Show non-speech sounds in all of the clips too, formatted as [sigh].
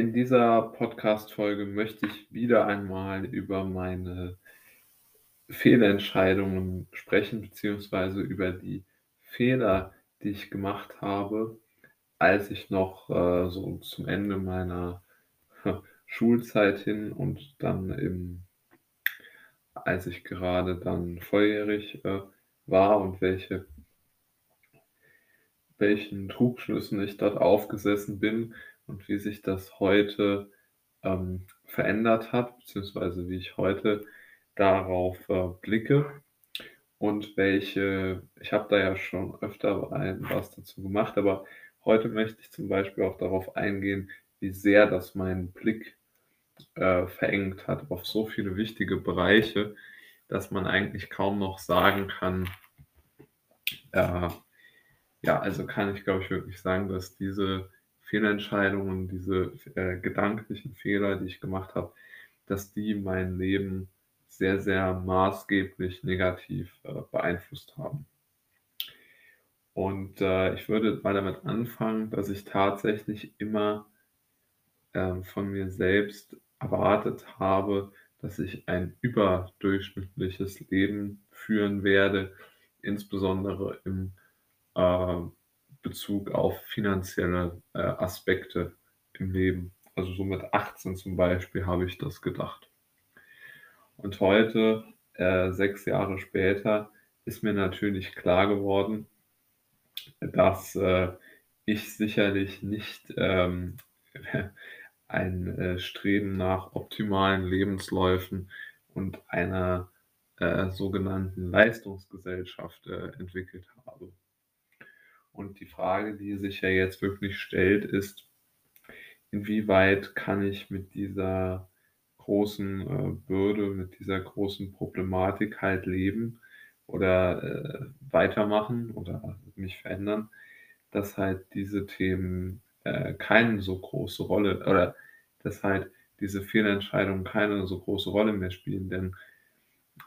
In dieser Podcast-Folge möchte ich wieder einmal über meine Fehlentscheidungen sprechen, beziehungsweise über die Fehler, die ich gemacht habe, als ich noch äh, so zum Ende meiner Schulzeit hin und dann im, als ich gerade dann volljährig äh, war und welche, welchen Trugschlüssen ich dort aufgesessen bin und wie sich das heute ähm, verändert hat, beziehungsweise wie ich heute darauf äh, blicke. Und welche, ich habe da ja schon öfter was dazu gemacht, aber heute möchte ich zum Beispiel auch darauf eingehen, wie sehr das meinen Blick äh, verengt hat auf so viele wichtige Bereiche, dass man eigentlich kaum noch sagen kann, äh, ja, also kann ich glaube ich wirklich sagen, dass diese Fehlentscheidungen, diese äh, gedanklichen Fehler, die ich gemacht habe, dass die mein Leben sehr, sehr maßgeblich negativ äh, beeinflusst haben. Und äh, ich würde mal damit anfangen, dass ich tatsächlich immer äh, von mir selbst erwartet habe, dass ich ein überdurchschnittliches Leben führen werde, insbesondere im äh, Bezug auf finanzielle äh, Aspekte im Leben. Also so mit 18 zum Beispiel habe ich das gedacht. Und heute, äh, sechs Jahre später, ist mir natürlich klar geworden, dass äh, ich sicherlich nicht ähm, [laughs] ein äh, Streben nach optimalen Lebensläufen und einer äh, sogenannten Leistungsgesellschaft äh, entwickelt habe. Und die Frage, die sich ja jetzt wirklich stellt, ist, inwieweit kann ich mit dieser großen äh, Bürde, mit dieser großen Problematik halt leben oder äh, weitermachen oder mich verändern, dass halt diese Themen äh, keine so große Rolle oder dass halt diese Fehlentscheidungen keine so große Rolle mehr spielen. Denn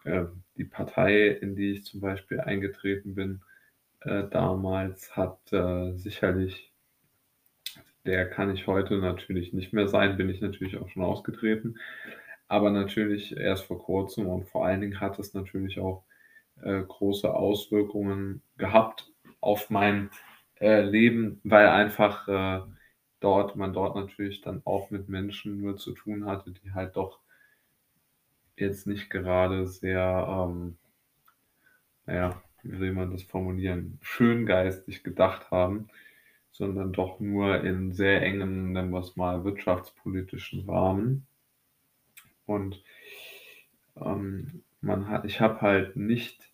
äh, die Partei, in die ich zum Beispiel eingetreten bin, äh, damals hat äh, sicherlich der kann ich heute natürlich nicht mehr sein, bin ich natürlich auch schon ausgetreten. Aber natürlich erst vor kurzem und vor allen Dingen hat es natürlich auch äh, große Auswirkungen gehabt auf mein äh, Leben, weil einfach äh, dort man dort natürlich dann auch mit Menschen nur zu tun hatte, die halt doch jetzt nicht gerade sehr, ähm, naja, wie will man das formulieren, schöngeistig gedacht haben sondern doch nur in sehr engen, nennen wir es mal, wirtschaftspolitischen Rahmen. Und ähm, man hat, ich habe halt nicht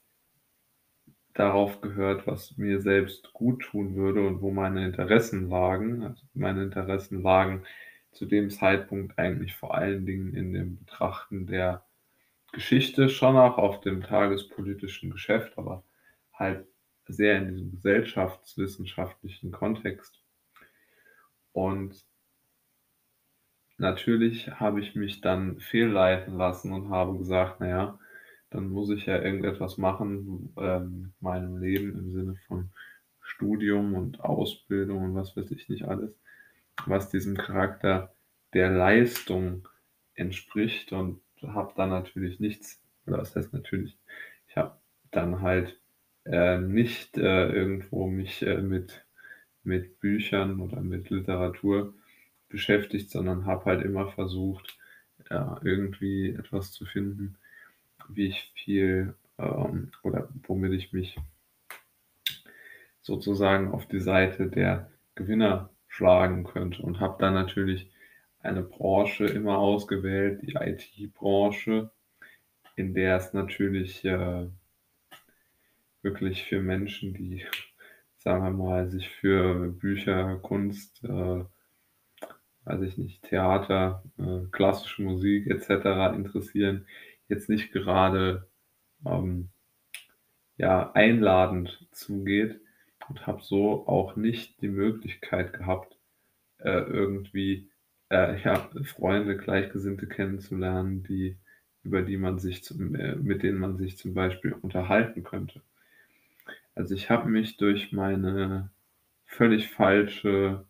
darauf gehört, was mir selbst gut tun würde und wo meine Interessen lagen. Also meine Interessen lagen zu dem Zeitpunkt eigentlich vor allen Dingen in dem Betrachten der Geschichte, schon auch auf dem tagespolitischen Geschäft, aber halt sehr in diesem gesellschaftswissenschaftlichen Kontext. Und natürlich habe ich mich dann fehlleiten lassen und habe gesagt, naja, dann muss ich ja irgendetwas machen ähm, mit meinem Leben im Sinne von Studium und Ausbildung und was weiß ich nicht alles, was diesem Charakter der Leistung entspricht und habe dann natürlich nichts, oder was heißt natürlich, ich habe dann halt äh, nicht äh, irgendwo mich äh, mit, mit Büchern oder mit Literatur beschäftigt, sondern habe halt immer versucht, ja, irgendwie etwas zu finden, wie ich viel ähm, oder womit ich mich sozusagen auf die Seite der Gewinner schlagen könnte. Und habe dann natürlich eine Branche immer ausgewählt, die IT-Branche, in der es natürlich äh, wirklich für Menschen, die, [laughs] sagen wir mal, sich für Bücher, Kunst, äh, weiß ich nicht, Theater, äh, klassische Musik etc. interessieren, jetzt nicht gerade ähm, ja, einladend zugeht und habe so auch nicht die Möglichkeit gehabt, äh, irgendwie äh, ja, Freunde, Gleichgesinnte kennenzulernen, die, über die man sich zum, äh, mit denen man sich zum Beispiel unterhalten könnte. Also ich habe mich durch meine völlig falsche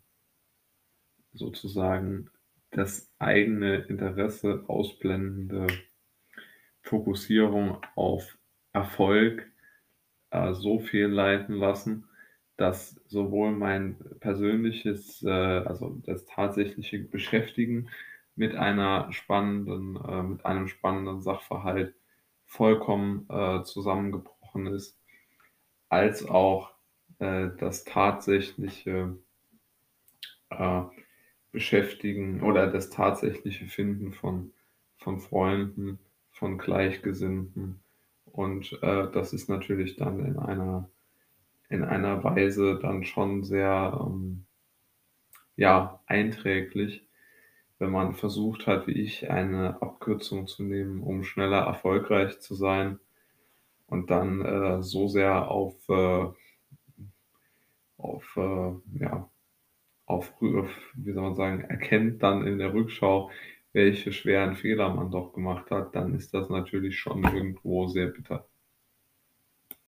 sozusagen das eigene Interesse ausblendende Fokussierung auf Erfolg, äh, so fehlleiten lassen, dass sowohl mein persönliches, äh, also das tatsächliche Beschäftigen mit einer spannenden äh, mit einem spannenden Sachverhalt vollkommen, äh, zusammengebrochen ist, als auch, äh, das tatsächliche äh, Beschäftigen oder das tatsächliche Finden von von Freunden, von Gleichgesinnten. Und, äh, das ist natürlich dann in einer in einer Weise dann schon sehr, ähm, ja, einträglich, wenn man versucht hat, wie ich, eine Abkürzung zu nehmen, um schneller erfolgreich zu sein und dann, äh, so sehr auf, äh auf, äh, ja, auf wie soll man sagen, erkennt dann in der Rückschau, welche schweren Fehler man doch gemacht hat, dann ist das natürlich schon irgendwo sehr bitter.